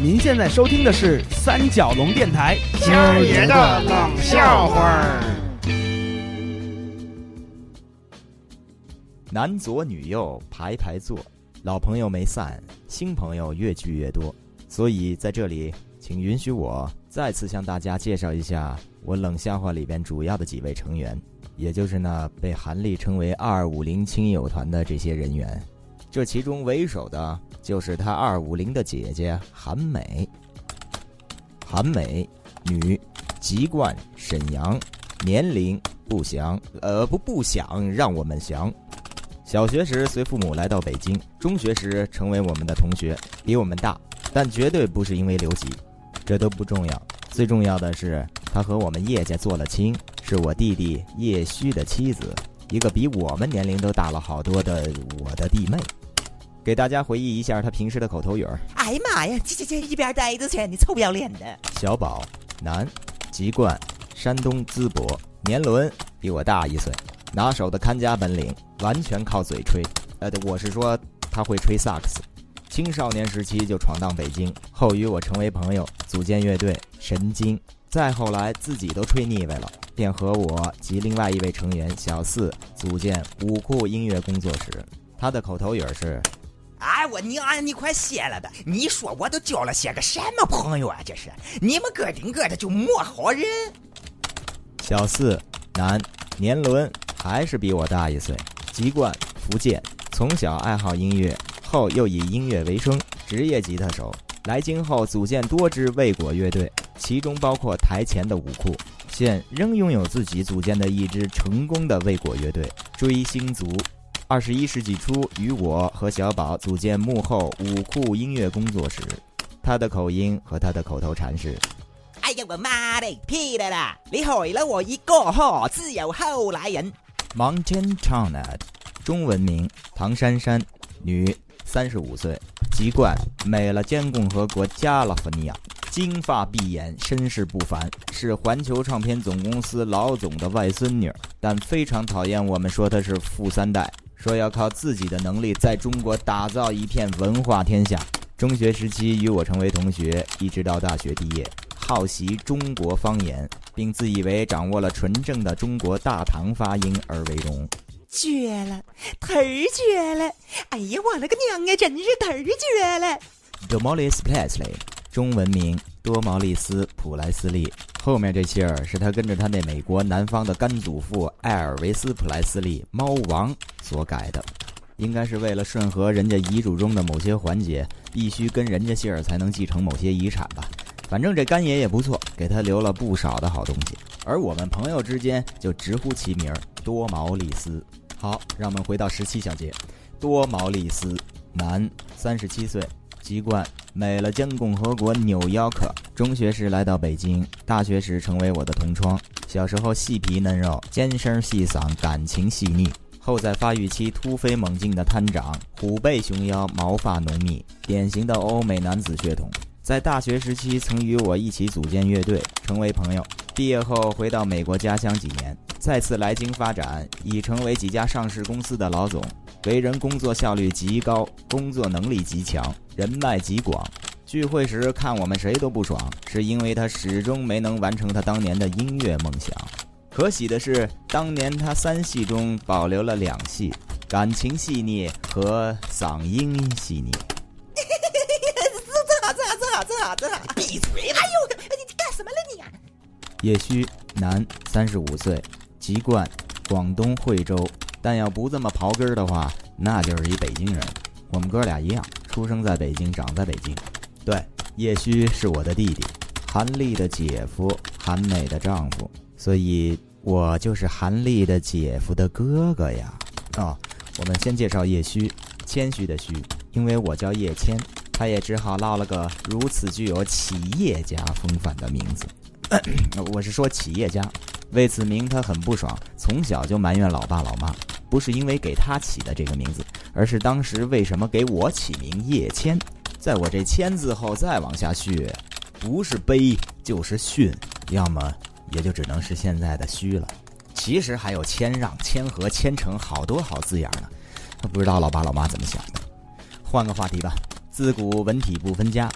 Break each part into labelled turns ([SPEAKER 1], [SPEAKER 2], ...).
[SPEAKER 1] 您现在收听的是三角龙电台
[SPEAKER 2] 今儿爷的冷笑话儿。
[SPEAKER 3] 男左女右排排坐，老朋友没散，新朋友越聚越多。所以在这里，请允许我再次向大家介绍一下我冷笑话里边主要的几位成员，也就是那被韩立称为“二五零亲友团”的这些人员。这其中为首的就是他二五零的姐姐韩美。韩美，女，籍贯沈阳，年龄不详，呃不不想让我们详。小学时随父母来到北京，中学时成为我们的同学，比我们大，但绝对不是因为留级，这都不重要。最重要的是，他和我们叶家做了亲，是我弟弟叶虚的妻子，一个比我们年龄都大了好多的我的弟妹。给大家回忆一下他平时的口头语儿：
[SPEAKER 4] 哎呀妈呀，这这这一边待着去，你臭不要脸的！
[SPEAKER 3] 小宝，男，籍贯山东淄博，年轮比我大一岁，拿手的看家本领完全靠嘴吹。呃，我是说他会吹萨克斯。青少年时期就闯荡北京，后与我成为朋友，组建乐队神经。再后来自己都吹腻歪了，便和我及另外一位成员小四组建五库音乐工作室。他的口头语儿是。
[SPEAKER 4] 哎，我娘呀！你快歇了吧！你说我都交了些个什么朋友啊？这是你们个顶个的就没好人。
[SPEAKER 3] 小四，男，年轮还是比我大一岁，籍贯福建，从小爱好音乐，后又以音乐为生，职业吉他手。来京后组建多支未果乐队，其中包括台前的五库，现仍拥有自己组建的一支成功的未果乐队——追星族。二十一世纪初，与我和小宝组建幕后五库音乐工作室。他的口音和他的口头禅是。
[SPEAKER 4] 哎呀，我妈的，屁的啦！你害了我一个哈，自有后来人。
[SPEAKER 3] Mountain China，中文名唐珊珊，女，三十五岁，籍贯美利坚共和国加利福尼亚，金发碧眼，身世不凡，是环球唱片总公司老总的外孙女，但非常讨厌我们说她是富三代，说要靠自己的能力在中国打造一片文化天下。中学时期与我成为同学，一直到大学毕业。好习中国方言，并自以为掌握了纯正的中国大唐发音而为荣。
[SPEAKER 4] 绝了，忒儿绝了！哎呀，我勒个娘啊，真是忒儿绝了
[SPEAKER 3] ！The Molly's Presley，中文名多毛利斯·普莱斯利，后面这姓儿是他跟着他那美国南方的干祖父艾尔维斯·普莱斯利（猫王）所改的，应该是为了顺和人家遗嘱中的某些环节，必须跟人家姓儿才能继承某些遗产吧。反正这干爷爷不错，给他留了不少的好东西。而我们朋友之间就直呼其名多毛利斯。好，让我们回到十七小节。多毛利斯，男，三十七岁，籍贯美了坚共和国纽约克。中学时来到北京，大学时成为我的同窗。小时候细皮嫩肉，尖声细嗓，感情细腻。后在发育期突飞猛进的摊长，虎背熊腰，毛发浓密，典型的欧美男子血统。在大学时期，曾与我一起组建乐队，成为朋友。毕业后回到美国家乡几年，再次来京发展，已成为几家上市公司的老总。为人工作效率极高，工作能力极强，人脉极广。聚会时看我们谁都不爽，是因为他始终没能完成他当年的音乐梦想。可喜的是，当年他三戏中保留了两戏，感情细腻和嗓音细腻。
[SPEAKER 4] 这闭嘴！哎呦，你干什么了
[SPEAKER 3] 你？叶虚，男，三十五岁，籍贯广东惠州。但要不这么刨根儿的话，那就是一北京人。我们哥俩一样，出生在北京，长在北京。对，叶虚是我的弟弟，韩立的姐夫，韩美的丈夫，所以我就是韩立的姐夫的哥哥呀。哦，我们先介绍叶虚，谦虚的虚，因为我叫叶谦。他也只好落了个如此具有企业家风范的名字。我是说企业家，为此名他很不爽，从小就埋怨老爸老妈，不是因为给他起的这个名字，而是当时为什么给我起名叶谦？在我这谦字后再往下续，不是悲就是训，要么也就只能是现在的虚了。其实还有谦让、谦和、谦诚，好多好字眼呢。不知道老爸老妈怎么想的？换个话题吧。自古文体不分家，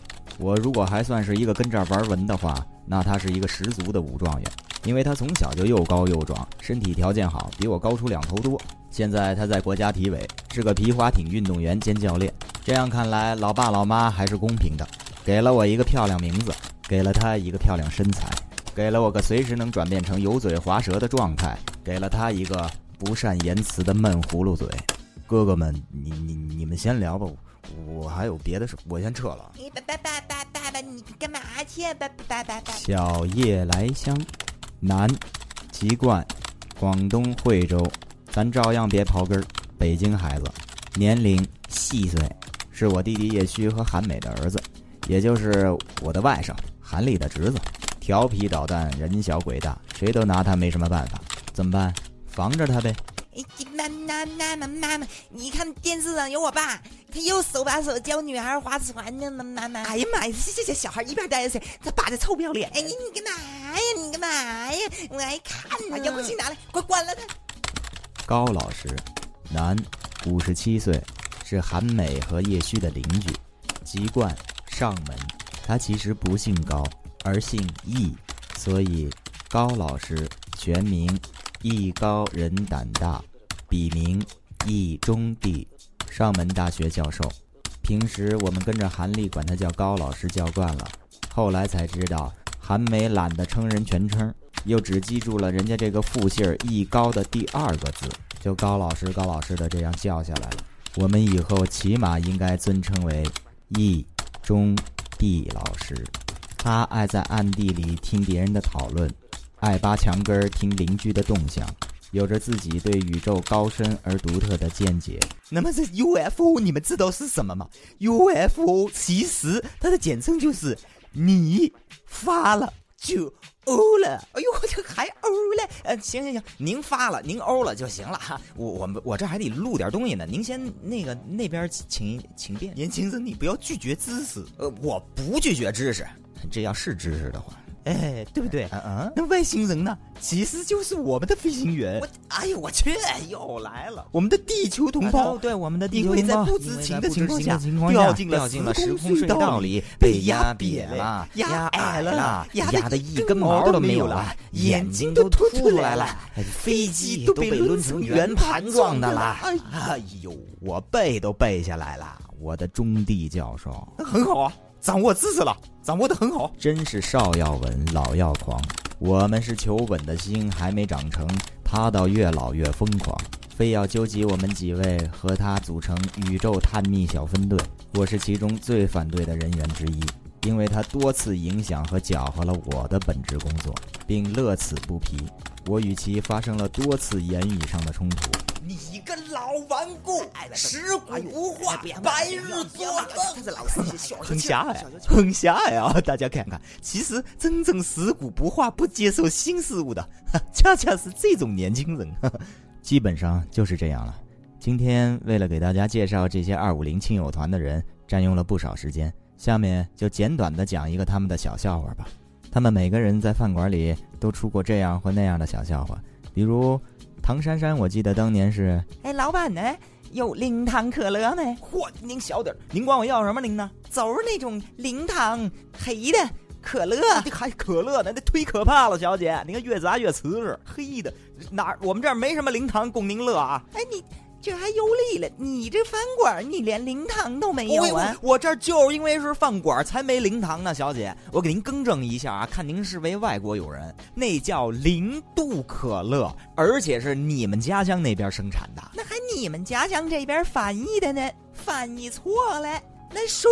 [SPEAKER 3] 我如果还算是一个跟这儿玩文的话，那他是一个十足的武状元，因为他从小就又高又壮，身体条件好，比我高出两头多。现在他在国家体委，是个皮划艇运动员兼教练。这样看来，老爸老妈还是公平的，给了我一个漂亮名字，给了他一个漂亮身材，给了我个随时能转变成油嘴滑舌的状态，给了他一个不善言辞的闷葫芦嘴。哥哥们，你你你们先聊吧，我还有别的事，我先撤了。
[SPEAKER 4] 拜拜拜，你干嘛去？爸爸爸爸爸。
[SPEAKER 3] 小夜来香，男，籍贯，广东惠州，咱照样别刨根儿，北京孩子，年龄细岁，是我弟弟叶虚和韩美的儿子，也就是我的外甥韩立的侄子。调皮捣蛋，人小鬼大，谁都拿他没什么办法。怎么办？防着他呗。
[SPEAKER 4] 哎，妈妈妈妈妈妈，你看电视上有我爸，他又手把手教女孩划船呢。妈妈，哎呀妈呀，这这这小孩一边待着去，他爸的臭不要脸！哎，你你干嘛呀？你干嘛呀？我爱看呢。遥控器拿来，快关了他。
[SPEAKER 3] 高老师，男，五十七岁，是韩美和叶虚的邻居，籍贯上门。他其实不姓高，而姓易，所以高老师全名。易高人胆大，笔名易中帝，上门大学教授。平时我们跟着韩丽管他叫高老师叫惯了，后来才知道韩梅懒得称人全称，又只记住了人家这个复姓儿易高的第二个字，就高老师高老师的这样叫下来了。我们以后起码应该尊称为易中帝老师。他爱在暗地里听别人的讨论。爱扒墙根儿听邻居的动向，有着自己对宇宙高深而独特的见解。
[SPEAKER 4] 那么这 UFO 你们知道是什么吗？UFO 其实它的简称就是你发了就欧了。哎呦，我这还欧了？呃，行行行，您发了您欧了就行了哈。我我们我这还得录点东西呢。您先那个那边请请便。年轻人，你不要拒绝知识。呃，我不拒绝知识，
[SPEAKER 3] 这要是知识的话。
[SPEAKER 4] 哎，对不对？
[SPEAKER 3] 嗯嗯，
[SPEAKER 4] 那外星人呢？其实就是我们的飞行员。我，哎呦我去，又来了！我们的地球同胞，
[SPEAKER 3] 对我们的地球同胞，
[SPEAKER 4] 在不知情的情况下
[SPEAKER 3] 掉
[SPEAKER 4] 进
[SPEAKER 3] 了
[SPEAKER 4] 时
[SPEAKER 3] 空隧道里，被压扁了，压矮了，压的一根毛都没有了，眼睛都凸出来了，飞机都被抡成圆盘状的了。
[SPEAKER 4] 哎呦，我背都背下来了，
[SPEAKER 3] 我的中地教授，
[SPEAKER 4] 很好啊。掌握知识了，掌握的很好，
[SPEAKER 3] 真是少要稳，老要狂。我们是求稳的心还没长成，他倒越老越疯狂，非要纠集我们几位和他组成宇宙探秘小分队。我是其中最反对的人员之一，因为他多次影响和搅和了我的本职工作，并乐此不疲。我与其发生了多次言语上的冲突。
[SPEAKER 4] 你个老顽固，食古不化，白日做梦。
[SPEAKER 3] 很狭隘，很狭隘啊！大家看看，其实真正食古不化、不接受新事物的，恰恰是这种年轻人。基本上就是这样了。今天为了给大家介绍这些二五零亲友团的人，占用了不少时间。下面就简短的讲一个他们的小笑话吧。他们每个人在饭馆里都出过这样或那样的小笑话，比如。唐珊珊，我记得当年是，
[SPEAKER 4] 哎，老板呢？有零糖可乐没？嚯，您小点儿，您管我要什么零呢？就是那种零糖黑的可乐，
[SPEAKER 1] 还可乐呢？那忒可怕了，小姐，你看越砸越瓷实，黑的哪？我们这儿没什么零糖供您乐啊。
[SPEAKER 4] 哎，你。这还有理了？你这饭馆，你连灵堂都没有啊！
[SPEAKER 1] 我这就是因为是饭馆才没灵堂呢，小姐。我给您更正一下啊，看您是位外国友人，那叫零度可乐，而且是你们家乡那边生产的。
[SPEAKER 4] 那还你们家乡这边翻译的呢？翻译错了，那什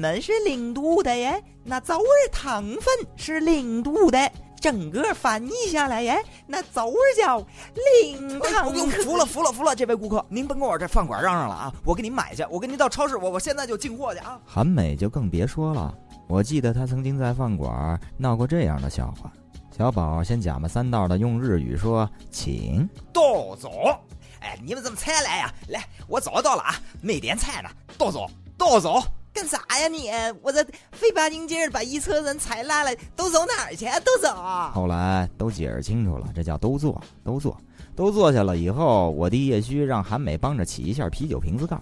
[SPEAKER 4] 么是零度的呀？那枣儿糖分是零度的。整个翻译下来耶，那就是叫零糖。
[SPEAKER 1] 服了服了服了，这位顾客，您甭跟我这饭馆嚷嚷了啊！我给您买去，我给您到超市，我我现在就进货去啊！
[SPEAKER 3] 韩美就更别说了，我记得他曾经在饭馆闹过这样的笑话：小宝先假模三道的用日语说“请”，
[SPEAKER 4] 都走。哎，你们怎么才来呀？来，我早到了啊，没点菜呢，都走，都走。干啥呀你？我这费八斤劲儿把一车人踩烂了，都走哪儿去？都走。
[SPEAKER 3] 后来都解释清楚了，这叫都坐，都坐，都坐下了以后，我弟叶虚让韩美帮着起一下啤酒瓶子盖。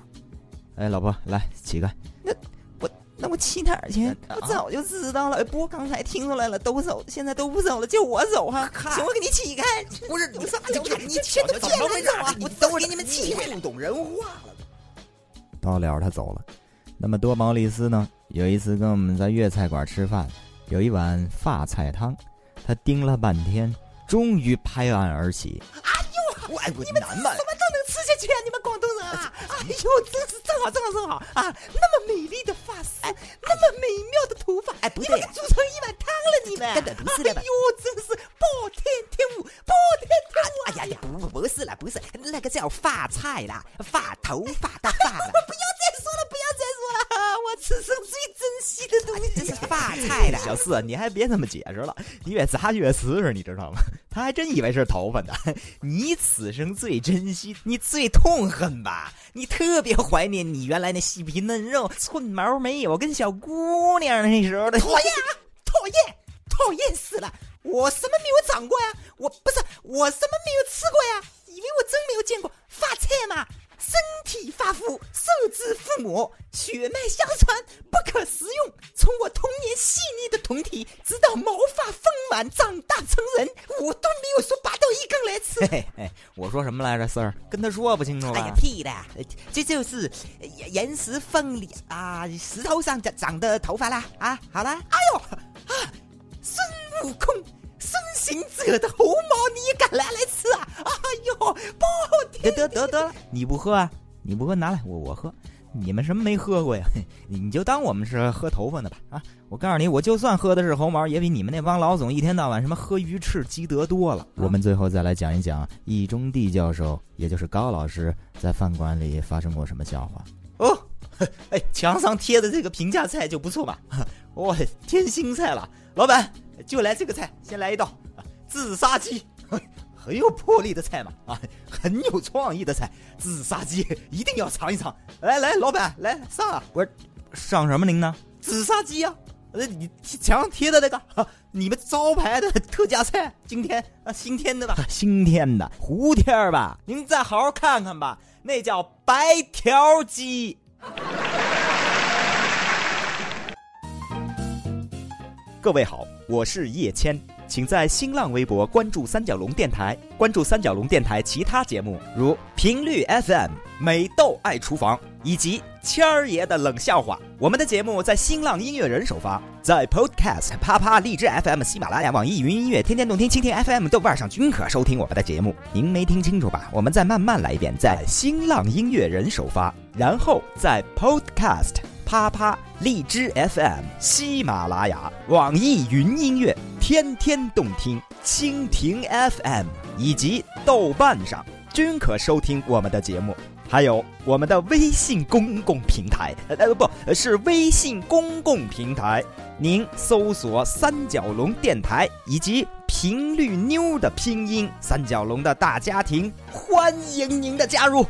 [SPEAKER 3] 哎，老婆，来起开。
[SPEAKER 4] 那我那我起哪儿去？我早就知道了。不过刚才听出来了，都走，现在都不走了，就我走哈。行，我给你起开。
[SPEAKER 1] 不是，
[SPEAKER 4] 你啥
[SPEAKER 1] 就
[SPEAKER 4] 看你牵着牵着走啊！我都给你们起开。
[SPEAKER 1] 不懂人话了。
[SPEAKER 3] 到了，他走了。那么多毛利斯呢？有一次跟我们在粤菜馆吃饭，有一碗发菜汤，他盯了半天，终于拍案而起。
[SPEAKER 4] 哎呦，
[SPEAKER 1] 外国
[SPEAKER 4] 你们
[SPEAKER 1] 男
[SPEAKER 4] 什么都能吃下去啊？你们广东人啊！哎呦，真是正好正好正好啊！那么美丽的发丝，那么美妙的头发，
[SPEAKER 1] 哎，不
[SPEAKER 4] 对，煮成一碗汤了，你们
[SPEAKER 1] 根本不是的。
[SPEAKER 4] 哎呦，真是暴殄天物，暴殄天物！
[SPEAKER 1] 哎呀呀，不不是了，不是那个叫发菜啦，发头发
[SPEAKER 3] 小四，你还别那么解释了，你越砸越瓷实，你知道吗？他还真以为是头发呢。
[SPEAKER 1] 你此生最珍惜，你最痛恨吧？你特别怀念你原来那细皮嫩肉、寸毛没有跟小姑娘那时候的。
[SPEAKER 4] 讨厌啊！讨厌，讨厌死了！我什么没有长过呀？我不是我什么没有吃过呀？以为我真没有见过发菜吗？身体发肤，受之父母，血脉相传，不可食用。从我童年细腻的酮体，直到毛发丰满，长大成人，我都没有说拔掉一根来吃。
[SPEAKER 3] 嘿嘿，我说什么来着，四儿？跟他说不清楚
[SPEAKER 4] 哎呀，屁的，这就是岩石缝里啊，石头上长长的头发啦啊！好了，哎呦啊，孙悟空。孙行者的猴毛你也敢拿来吃啊？哎呦，不
[SPEAKER 3] 得得得得了，你不喝啊？你不喝拿来，我我喝。你们什么没喝过呀？你就当我们是喝头发的吧啊！我告诉你，我就算喝的是猴毛，也比你们那帮老总一天到晚什么喝鱼翅积德多了。我们最后再来讲一讲易中地教授，也就是高老师在饭馆里发生过什么笑话。
[SPEAKER 1] 哦，哎，墙上贴的这个评价菜就不错嘛。哇，添新菜了，老板。就来这个菜，先来一道自杀鸡，很有魄力的菜嘛，啊，很有创意的菜，自杀鸡一定要尝一尝。来来，老板来上啊！
[SPEAKER 3] 我上什么您呢？
[SPEAKER 1] 自杀鸡啊！呃，你墙上贴的那个，你们招牌的特价菜，今天啊新添的吧？
[SPEAKER 3] 新添的胡天儿吧？
[SPEAKER 1] 您再好好看看吧，那叫白条鸡。
[SPEAKER 3] 各位好，我是叶谦，请在新浪微博关注三角龙电台，关注三角龙电台其他节目，如频率 FM、美豆爱厨房以及谦儿爷的冷笑话。我们的节目在新浪音乐人首发，在 Podcast、啪啪、荔枝 FM、喜马拉雅、网易云音乐、天天动听、蜻蜓 FM、豆瓣上均可收听我们的节目。您没听清楚吧？我们再慢慢来一遍，在新浪音乐人首发，然后在 Podcast。啪啪！荔枝 FM、喜马拉雅、网易云音乐、天天动听、蜻蜓 FM 以及豆瓣上均可收听我们的节目，还有我们的微信公共平台，呃不是微信公共平台，您搜索“三角龙电台”以及“频率妞”的拼音“三角龙”的大家庭，欢迎您的加入。